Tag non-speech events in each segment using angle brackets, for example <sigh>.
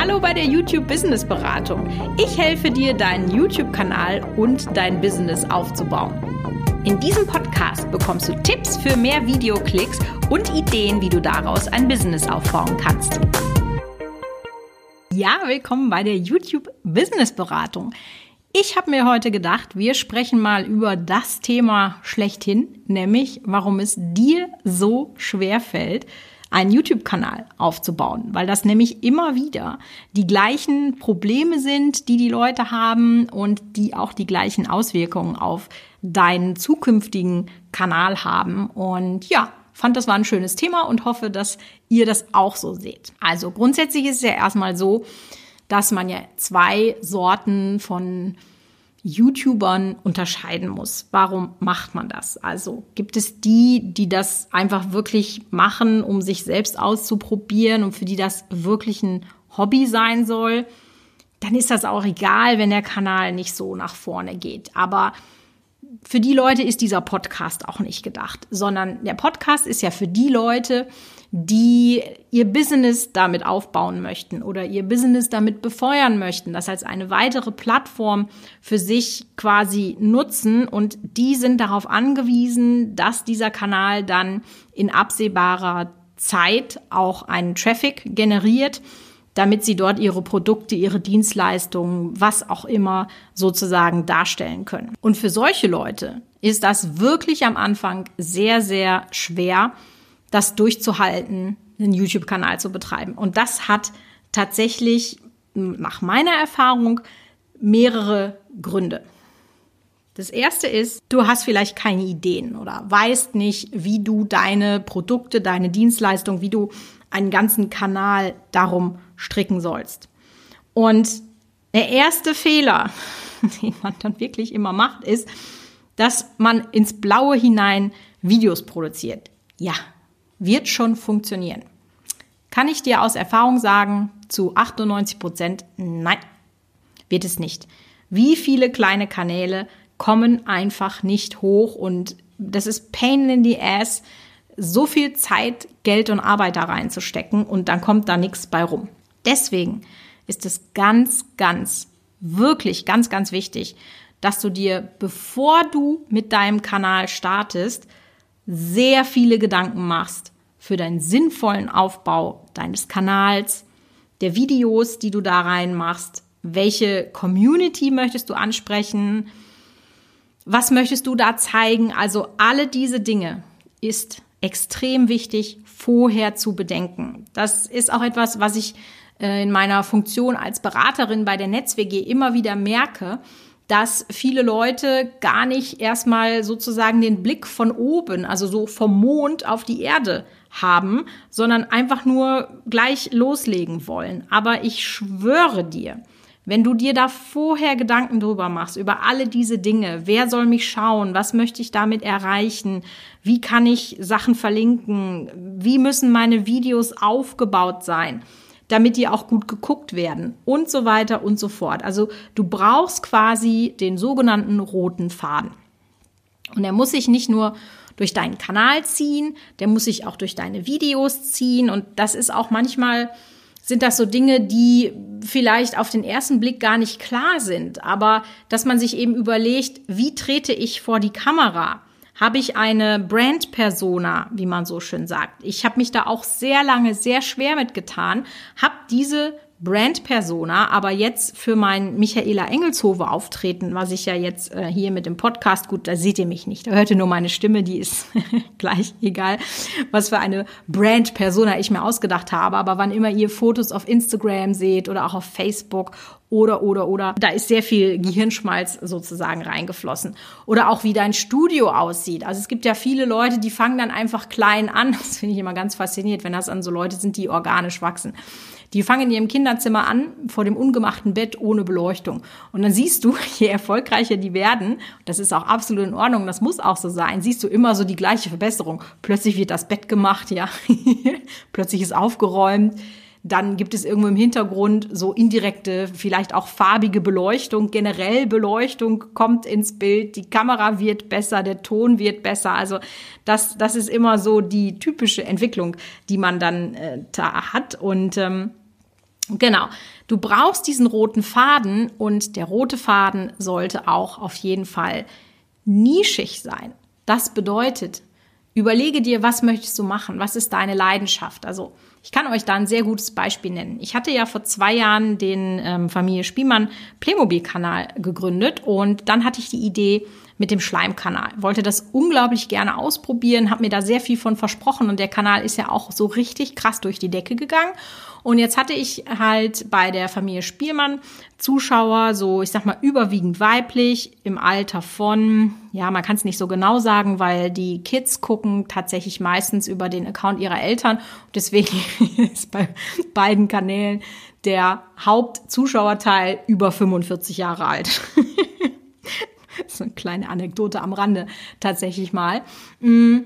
Hallo bei der YouTube Business Beratung. Ich helfe dir, deinen YouTube-Kanal und dein Business aufzubauen. In diesem Podcast bekommst du Tipps für mehr Videoklicks und Ideen, wie du daraus ein Business aufbauen kannst. Ja, willkommen bei der YouTube Business Beratung. Ich habe mir heute gedacht, wir sprechen mal über das Thema schlechthin, nämlich warum es dir so schwer fällt, einen YouTube-Kanal aufzubauen, weil das nämlich immer wieder die gleichen Probleme sind, die die Leute haben und die auch die gleichen Auswirkungen auf deinen zukünftigen Kanal haben. Und ja, fand das war ein schönes Thema und hoffe, dass ihr das auch so seht. Also grundsätzlich ist es ja erstmal so, dass man ja zwei Sorten von YouTubern unterscheiden muss. Warum macht man das? Also gibt es die, die das einfach wirklich machen, um sich selbst auszuprobieren und für die das wirklich ein Hobby sein soll, dann ist das auch egal, wenn der Kanal nicht so nach vorne geht. Aber für die Leute ist dieser Podcast auch nicht gedacht, sondern der Podcast ist ja für die Leute, die ihr Business damit aufbauen möchten oder ihr Business damit befeuern möchten, das als eine weitere Plattform für sich quasi nutzen. Und die sind darauf angewiesen, dass dieser Kanal dann in absehbarer Zeit auch einen Traffic generiert, damit sie dort ihre Produkte, ihre Dienstleistungen, was auch immer sozusagen darstellen können. Und für solche Leute ist das wirklich am Anfang sehr, sehr schwer, das durchzuhalten, einen YouTube-Kanal zu betreiben. Und das hat tatsächlich nach meiner Erfahrung mehrere Gründe. Das erste ist, du hast vielleicht keine Ideen oder weißt nicht, wie du deine Produkte, deine Dienstleistung, wie du einen ganzen Kanal darum stricken sollst. Und der erste Fehler, <laughs> den man dann wirklich immer macht, ist, dass man ins Blaue hinein Videos produziert. Ja, wird schon funktionieren. Kann ich dir aus Erfahrung sagen, zu 98 Prozent, nein, wird es nicht. Wie viele kleine Kanäle kommen einfach nicht hoch. Und das ist Pain in the Ass, so viel Zeit, Geld und Arbeit da reinzustecken. Und dann kommt da nichts bei rum. Deswegen ist es ganz, ganz, wirklich ganz, ganz wichtig, dass du dir, bevor du mit deinem Kanal startest, sehr viele Gedanken machst für deinen sinnvollen Aufbau deines Kanals, der Videos, die du da reinmachst, welche Community möchtest du ansprechen, was möchtest du da zeigen? Also alle diese Dinge ist extrem wichtig vorher zu bedenken. Das ist auch etwas, was ich äh, in meiner Funktion als Beraterin bei der NetzWG immer wieder merke, dass viele Leute gar nicht erstmal sozusagen den Blick von oben, also so vom Mond auf die Erde haben, sondern einfach nur gleich loslegen wollen. Aber ich schwöre dir, wenn du dir da vorher Gedanken drüber machst, über alle diese Dinge, wer soll mich schauen, was möchte ich damit erreichen, wie kann ich Sachen verlinken, wie müssen meine Videos aufgebaut sein, damit die auch gut geguckt werden und so weiter und so fort. Also du brauchst quasi den sogenannten roten Faden. Und er muss sich nicht nur durch deinen Kanal ziehen, der muss sich auch durch deine Videos ziehen und das ist auch manchmal sind das so Dinge, die vielleicht auf den ersten Blick gar nicht klar sind, aber dass man sich eben überlegt, wie trete ich vor die Kamera? habe ich eine Brand-Persona, wie man so schön sagt. Ich habe mich da auch sehr lange sehr schwer mitgetan, habe diese Brand-Persona, aber jetzt für mein Michaela Engelshove auftreten, was ich ja jetzt äh, hier mit dem Podcast, gut, da seht ihr mich nicht, da hört ihr nur meine Stimme, die ist <laughs> gleich egal, was für eine Brand-Persona ich mir ausgedacht habe, aber wann immer ihr Fotos auf Instagram seht oder auch auf Facebook oder, oder, oder. Da ist sehr viel Gehirnschmalz sozusagen reingeflossen. Oder auch wie dein Studio aussieht. Also es gibt ja viele Leute, die fangen dann einfach klein an. <laughs> Das finde ich immer ganz fasziniert, wenn das an so Leute sind, die organisch wachsen. Die fangen in ihrem Kinderzimmer an, vor dem ungemachten Bett ohne Beleuchtung. Und dann siehst du, <laughs> je erfolgreicher die werden, das ist auch absolut in Ordnung, das muss auch so sein, siehst du immer so die gleiche Verbesserung. Plötzlich wird das Bett gemacht, ja. <laughs> Plötzlich ist aufgeräumt dann gibt es irgendwo im Hintergrund so indirekte, vielleicht auch farbige Beleuchtung, generell Beleuchtung kommt ins Bild, die Kamera wird besser, der Ton wird besser. Also das, das ist immer so die typische Entwicklung, die man dann äh, da hat. Und ähm, Genau. Du brauchst diesen roten Faden und der rote Faden sollte auch auf jeden Fall nischig sein. Das bedeutet, überlege dir, was möchtest du machen? Was ist deine Leidenschaft? Also, ich kann euch da ein sehr gutes Beispiel nennen. Ich hatte ja vor zwei Jahren den ähm, Familie Spielmann Playmobil-Kanal gegründet und dann hatte ich die Idee mit dem Schleimkanal. Wollte das unglaublich gerne ausprobieren, habe mir da sehr viel von versprochen und der Kanal ist ja auch so richtig krass durch die Decke gegangen. Und jetzt hatte ich halt bei der Familie Spielmann Zuschauer, so ich sag mal überwiegend weiblich, im Alter von, ja, man kann es nicht so genau sagen, weil die Kids gucken tatsächlich meistens über den Account ihrer Eltern. Deswegen <laughs> ist bei beiden Kanälen der Hauptzuschauerteil über 45 Jahre alt. <laughs> ist eine kleine Anekdote am Rande tatsächlich mal. Mm.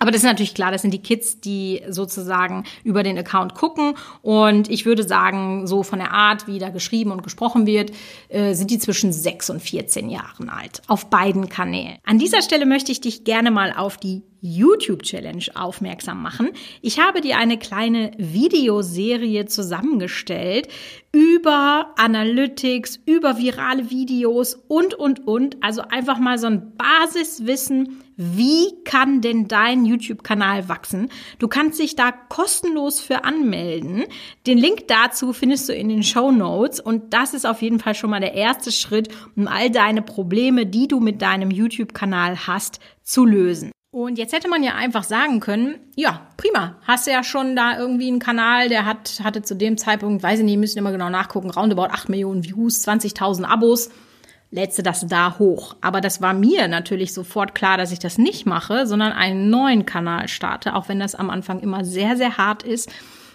Aber das ist natürlich klar, das sind die Kids, die sozusagen über den Account gucken. Und ich würde sagen, so von der Art, wie da geschrieben und gesprochen wird, äh, sind die zwischen 6 und 14 Jahren alt. Auf beiden Kanälen. An dieser Stelle möchte ich dich gerne mal auf die YouTube Challenge aufmerksam machen. Ich habe dir eine kleine Videoserie zusammengestellt über Analytics, über virale Videos und, und, und. Also einfach mal so ein Basiswissen, wie kann denn dein YouTube-Kanal wachsen? Du kannst dich da kostenlos für anmelden. Den Link dazu findest du in den Show Notes und das ist auf jeden Fall schon mal der erste Schritt, um all deine Probleme, die du mit deinem YouTube-Kanal hast, zu lösen. Und jetzt hätte man ja einfach sagen können, ja, prima, hast du ja schon da irgendwie einen Kanal, der hat, hatte zu dem Zeitpunkt, weiß ich nicht, müssen immer genau nachgucken, roundabout 8 Millionen Views, 20.000 Abos lädst du das da hoch. Aber das war mir natürlich sofort klar, dass ich das nicht mache, sondern einen neuen Kanal starte, auch wenn das am Anfang immer sehr, sehr hart ist,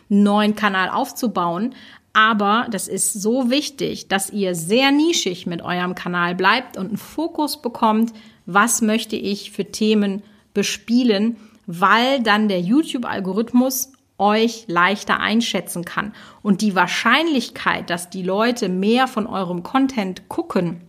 einen neuen Kanal aufzubauen. Aber das ist so wichtig, dass ihr sehr nischig mit eurem Kanal bleibt und einen Fokus bekommt, was möchte ich für Themen bespielen, weil dann der YouTube-Algorithmus euch leichter einschätzen kann. Und die Wahrscheinlichkeit, dass die Leute mehr von eurem Content gucken,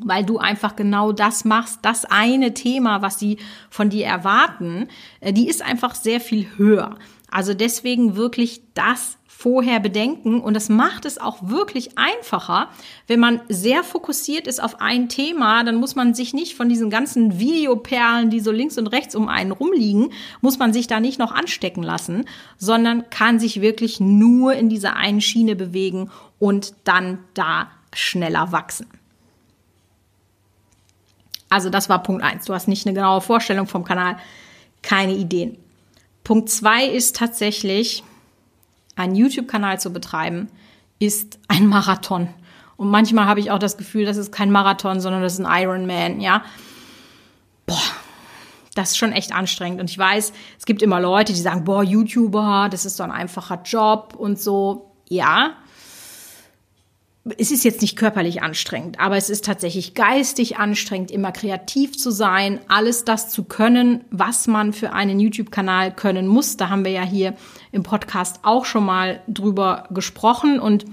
weil du einfach genau das machst, das eine Thema, was sie von dir erwarten, äh, die ist einfach sehr viel höher. Also deswegen wirklich das vorher bedenken und das macht es auch wirklich einfacher, wenn man sehr fokussiert ist auf ein Thema, dann muss man sich nicht von diesen ganzen Videoperlen, die so links und rechts um einen rumliegen, muss man sich da nicht noch anstecken lassen, sondern kann sich wirklich nur in dieser einen Schiene bewegen und dann da schneller wachsen. Also das war Punkt eins. Du hast nicht eine genaue Vorstellung vom Kanal, keine Ideen. Punkt zwei ist tatsächlich, einen YouTube-Kanal zu betreiben, ist ein Marathon. Und manchmal habe ich auch das Gefühl, das ist kein Marathon, sondern das ist ein Ironman, ja. Boah, das ist schon echt anstrengend. Und ich weiß, es gibt immer Leute, die sagen, boah, YouTuber, das ist doch ein einfacher Job und so. Ja, es ist jetzt nicht körperlich anstrengend, aber es ist tatsächlich geistig anstrengend, immer kreativ zu sein, alles das zu können, was man für einen YouTube-Kanal können muss. Da haben wir ja hier im Podcast auch schon mal drüber gesprochen und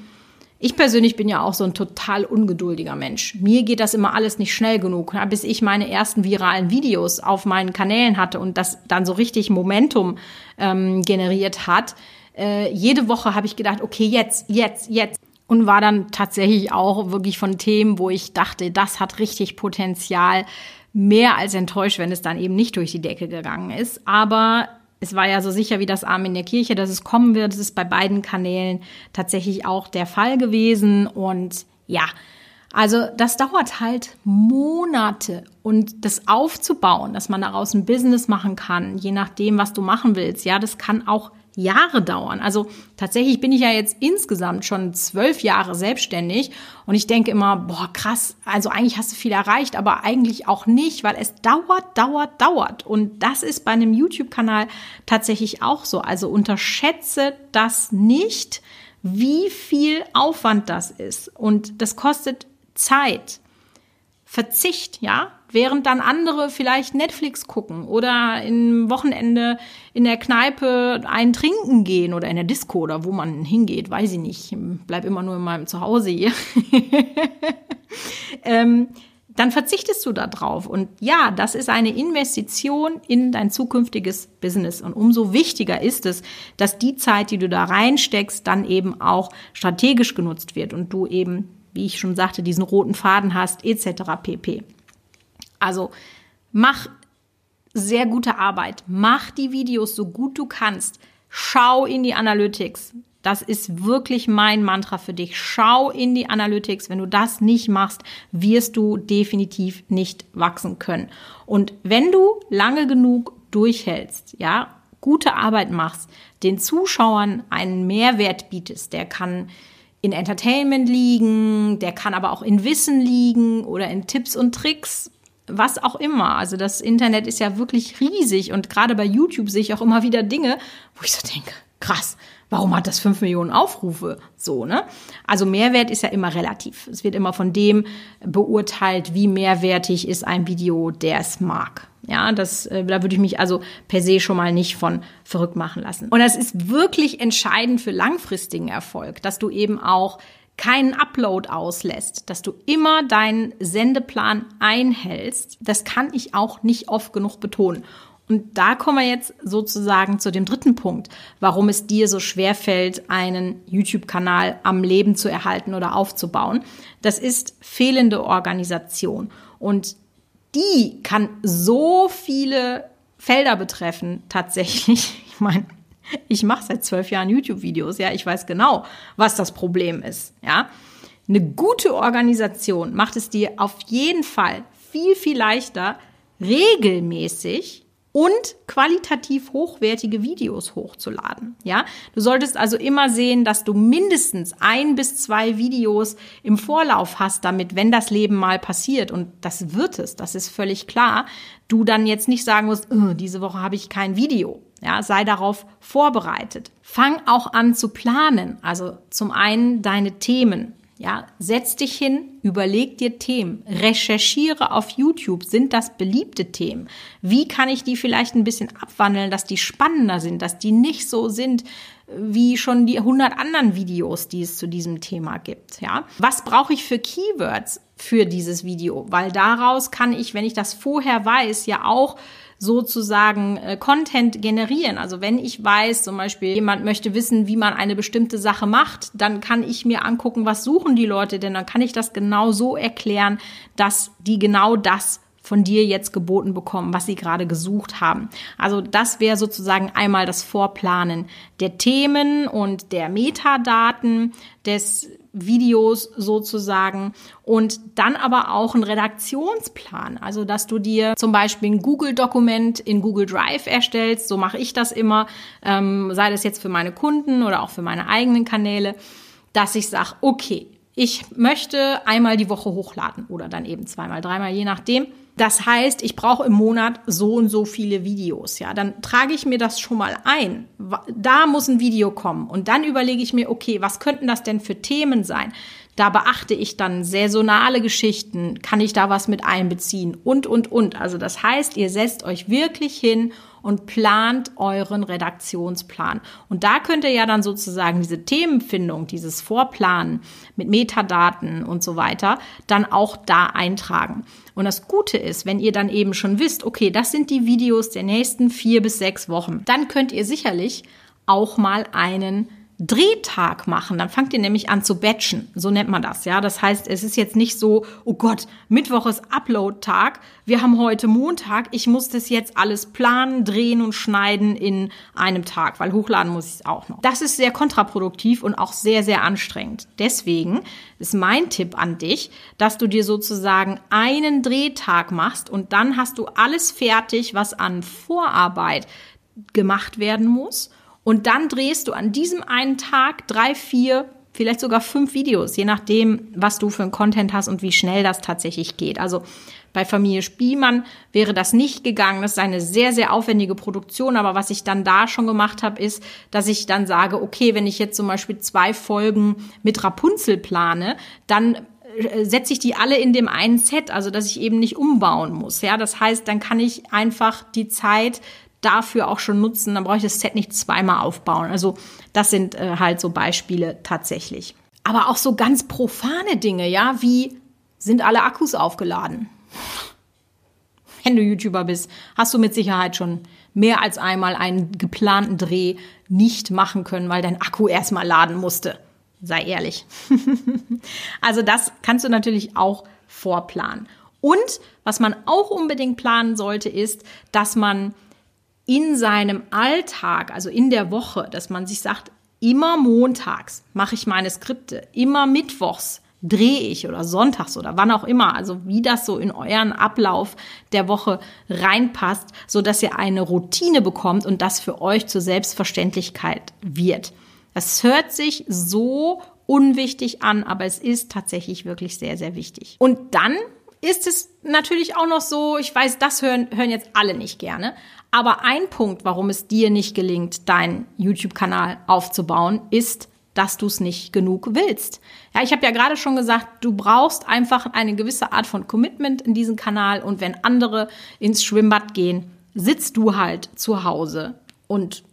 ich persönlich bin ja auch so ein total ungeduldiger Mensch. Mir geht das immer alles nicht schnell genug, bis ich meine ersten viralen Videos auf meinen Kanälen hatte und das dann so richtig Momentum ähm, generiert hat. Äh, jede Woche habe ich gedacht, okay, jetzt, jetzt, jetzt und war dann tatsächlich auch wirklich von Themen, wo ich dachte, das hat richtig Potenzial, mehr als enttäuscht, wenn es dann eben nicht durch die Decke gegangen ist. Aber es war ja so sicher wie das Arm in der Kirche, dass es kommen wird. Das ist bei beiden Kanälen tatsächlich auch der Fall gewesen. Und ja, also das dauert halt Monate und das aufzubauen, dass man daraus ein Business machen kann, je nachdem, was du machen willst. Ja, das kann auch Jahre dauern. Also tatsächlich bin ich ja jetzt insgesamt schon zwölf Jahre selbstständig und ich denke immer, boah, krass, also eigentlich hast du viel erreicht, aber eigentlich auch nicht, weil es dauert, dauert, dauert. Und das ist bei einem YouTube-Kanal tatsächlich auch so. Also unterschätze das nicht, wie viel Aufwand das ist. Und das kostet Zeit. Verzicht, ja, während dann andere vielleicht Netflix gucken oder im Wochenende in der Kneipe einen trinken gehen oder in der Disco oder wo man hingeht, weiß ich nicht. Bleib immer nur in meinem Zuhause hier. <laughs> ähm, dann verzichtest du da drauf. Und ja, das ist eine Investition in dein zukünftiges Business. Und umso wichtiger ist es, dass die Zeit, die du da reinsteckst, dann eben auch strategisch genutzt wird und du eben, wie ich schon sagte, diesen roten Faden hast, etc. pp. Also mach sehr gute Arbeit. Mach die Videos so gut du kannst. Schau in die Analytics. Das ist wirklich mein Mantra für dich. Schau in die Analytics. Wenn du das nicht machst, wirst du definitiv nicht wachsen können. Und wenn du lange genug durchhältst, ja, gute Arbeit machst, den Zuschauern einen Mehrwert bietest, der kann in Entertainment liegen, der kann aber auch in Wissen liegen oder in Tipps und Tricks, was auch immer. Also das Internet ist ja wirklich riesig und gerade bei YouTube sehe ich auch immer wieder Dinge, wo ich so denke, krass, warum hat das fünf Millionen Aufrufe? So, ne? Also Mehrwert ist ja immer relativ. Es wird immer von dem beurteilt, wie mehrwertig ist ein Video, der es mag. Ja, das, äh, da würde ich mich also per se schon mal nicht von verrückt machen lassen. Und das ist wirklich entscheidend für langfristigen Erfolg, dass du eben auch keinen Upload auslässt, dass du immer deinen Sendeplan einhältst. Das kann ich auch nicht oft genug betonen. Und da kommen wir jetzt sozusagen zu dem dritten Punkt, warum es dir so schwer fällt, einen YouTube-Kanal am Leben zu erhalten oder aufzubauen. Das ist fehlende Organisation. Und die kann so viele Felder betreffen, tatsächlich. <laughs> Ich meine, <laughs> ich mache seit zwölf Jahren YouTube-Videos, ja, ich weiß genau, was das Problem ist, ja. Eine gute Organisation macht es dir auf jeden Fall viel, viel leichter, regelmäßig und qualitativ hochwertige Videos hochzuladen. Ja, du solltest also immer sehen, dass du mindestens ein bis zwei Videos im Vorlauf hast, damit, wenn das Leben mal passiert und das wird es, das ist völlig klar, du dann jetzt nicht sagen musst, oh, diese Woche habe ich kein Video. Ja, sei darauf vorbereitet. Fang auch an zu planen. Also zum einen deine Themen. Ja, setz dich hin, überleg dir Themen, recherchiere auf YouTube, sind das beliebte Themen? Wie kann ich die vielleicht ein bisschen abwandeln, dass die spannender sind, dass die nicht so sind wie schon die 100 anderen Videos, die es zu diesem Thema gibt, ja? Was brauche ich für Keywords für dieses Video? Weil daraus kann ich, wenn ich das vorher weiß, ja auch sozusagen äh, Content generieren. Also wenn ich weiß, zum Beispiel jemand möchte wissen, wie man eine bestimmte Sache macht, dann kann ich mir angucken, was suchen die Leute denn, dann kann ich das genau so erklären, dass die genau das von dir jetzt geboten bekommen, was sie gerade gesucht haben. Also das wäre sozusagen einmal das Vorplanen der Themen und der Metadaten des Videos sozusagen und dann aber auch ein Redaktionsplan. Also, dass du dir zum Beispiel ein Google-Dokument in Google Drive erstellst. So mache ich das immer, ähm, sei das jetzt für meine Kunden oder auch für meine eigenen Kanäle, dass ich sage, okay, ich möchte einmal die Woche hochladen oder dann eben zweimal, dreimal, je nachdem. Das heißt, ich brauche im Monat so und so viele Videos. Ja, dann trage ich mir das schon mal ein. Da muss ein Video kommen und dann überlege ich mir, okay, was könnten das denn für Themen sein? Da beachte ich dann saisonale Geschichten, kann ich da was mit einbeziehen und, und, und. Also das heißt, ihr setzt euch wirklich hin und plant euren Redaktionsplan. Und da könnt ihr ja dann sozusagen diese Themenfindung, dieses Vorplanen mit Metadaten und so weiter, dann auch da eintragen. Und das Gute ist, wenn ihr dann eben schon wisst, okay, das sind die Videos der nächsten vier bis sechs Wochen, dann könnt ihr sicherlich auch mal einen Drehtag machen, dann fangt ihr nämlich an zu batchen. So nennt man das, ja. Das heißt, es ist jetzt nicht so, oh Gott, Mittwoch ist Upload-Tag. Wir haben heute Montag. Ich muss das jetzt alles planen, drehen und schneiden in einem Tag, weil hochladen muss ich es auch noch. Das ist sehr kontraproduktiv und auch sehr, sehr anstrengend. Deswegen ist mein Tipp an dich, dass du dir sozusagen einen Drehtag machst und dann hast du alles fertig, was an Vorarbeit gemacht werden muss und dann drehst du an diesem einen Tag drei, vier, vielleicht sogar fünf Videos, je nachdem, was du für ein Content hast und wie schnell das tatsächlich geht. Also bei Familie Spielmann wäre das nicht gegangen. Das ist eine sehr, sehr aufwendige Produktion. Aber was ich dann da schon gemacht habe, ist, dass ich dann sage, okay, wenn ich jetzt zum Beispiel zwei Folgen mit Rapunzel plane, dann äh, setze ich die alle in dem einen Set, also dass ich eben nicht umbauen muss. Ja, das heißt, dann kann ich einfach die Zeit dafür auch schon nutzen. Dann brauche ich das Set nicht zweimal aufbauen. Also das sind äh, halt so Beispiele tatsächlich. Aber auch so ganz profane Dinge, ja, wie sind alle Akkus aufgeladen. <laughs> Wenn du YouTuber bist, hast du mit Sicherheit schon mehr als einmal einen geplanten Dreh nicht machen können, weil dein Akku erstmal laden musste. Sei ehrlich. <laughs> also das kannst du natürlich auch vorplanen. Und was man auch unbedingt planen sollte, ist, dass man in seinem Alltag, also in der Woche, dass man sich sagt, immer montags mache ich meine Skripte, immer mittwochs drehe ich oder sonntags oder wann auch immer, also wie das so in euren Ablauf der Woche reinpasst, so dass ihr eine Routine bekommt und das für euch zur Selbstverständlichkeit wird. Das hört sich so unwichtig an, aber es ist tatsächlich wirklich sehr, sehr wichtig. Und dann ist es natürlich auch noch so, ich weiß, das hören, hören jetzt alle nicht gerne, aber ein Punkt, warum es dir nicht gelingt, deinen YouTube-Kanal aufzubauen, ist, dass du es nicht genug willst. Ja, ich habe ja gerade schon gesagt, du brauchst einfach eine gewisse Art von Commitment in diesem Kanal und wenn andere ins Schwimmbad gehen, sitzt du halt zu Hause und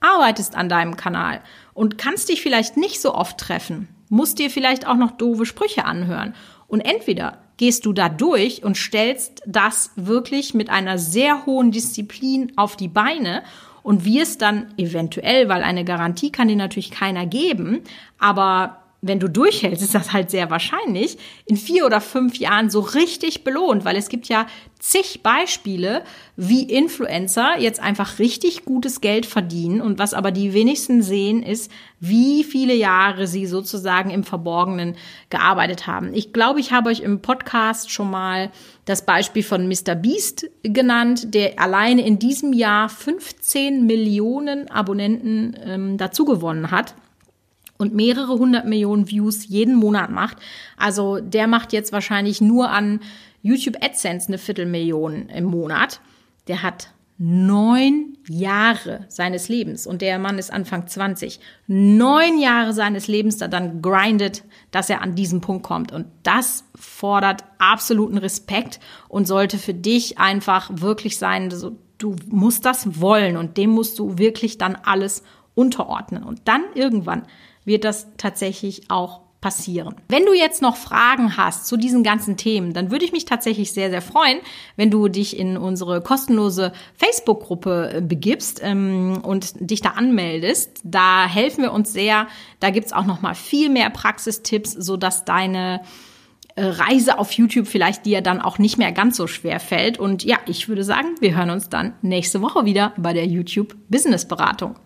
arbeitest an deinem Kanal und kannst dich vielleicht nicht so oft treffen, musst dir vielleicht auch noch doofe Sprüche anhören und entweder gehst du da durch und stellst das wirklich mit einer sehr hohen Disziplin auf die Beine und wirst dann eventuell, weil eine Garantie kann dir natürlich keiner geben, aber wenn du durchhältst, ist das halt sehr wahrscheinlich, in vier oder fünf Jahren so richtig belohnt, weil es gibt ja zig Beispiele, wie Influencer jetzt einfach richtig gutes Geld verdienen und was aber die wenigsten sehen, ist, wie viele Jahre sie sozusagen im Verborgenen gearbeitet haben. Ich glaube, ich habe euch im Podcast schon mal das Beispiel von Mr. Beast genannt, der alleine in diesem Jahr 15 Millionen Abonnenten ähm, dazu gewonnen hat und mehrere hundert Millionen Views jeden Monat macht. Also der macht jetzt wahrscheinlich nur an YouTube AdSense eine Viertelmillion im Monat. Der hat neun Jahre seines Lebens und der Mann ist Anfang 20. Neun Jahre seines Lebens da dann grindet, dass er an diesen Punkt kommt. Und das fordert absoluten Respekt und sollte für dich einfach wirklich sein, du musst das wollen und dem musst du wirklich dann alles unterordnen. Und dann irgendwann wird das tatsächlich auch passieren. Wenn du jetzt noch Fragen hast zu diesen ganzen Themen, dann würde ich mich tatsächlich sehr, sehr freuen, wenn du dich in unsere kostenlose Facebook-Gruppe äh, begibst ähm, und dich da anmeldest. Da helfen wir uns sehr. Da gibt's auch noch mal viel mehr Praxistipps, sodass deine äh, Reise auf YouTube vielleicht dir dann auch nicht mehr ganz so schwer fällt. Und ja, ich würde sagen, wir hören uns dann nächste Woche wieder bei der YouTube Business Beratung.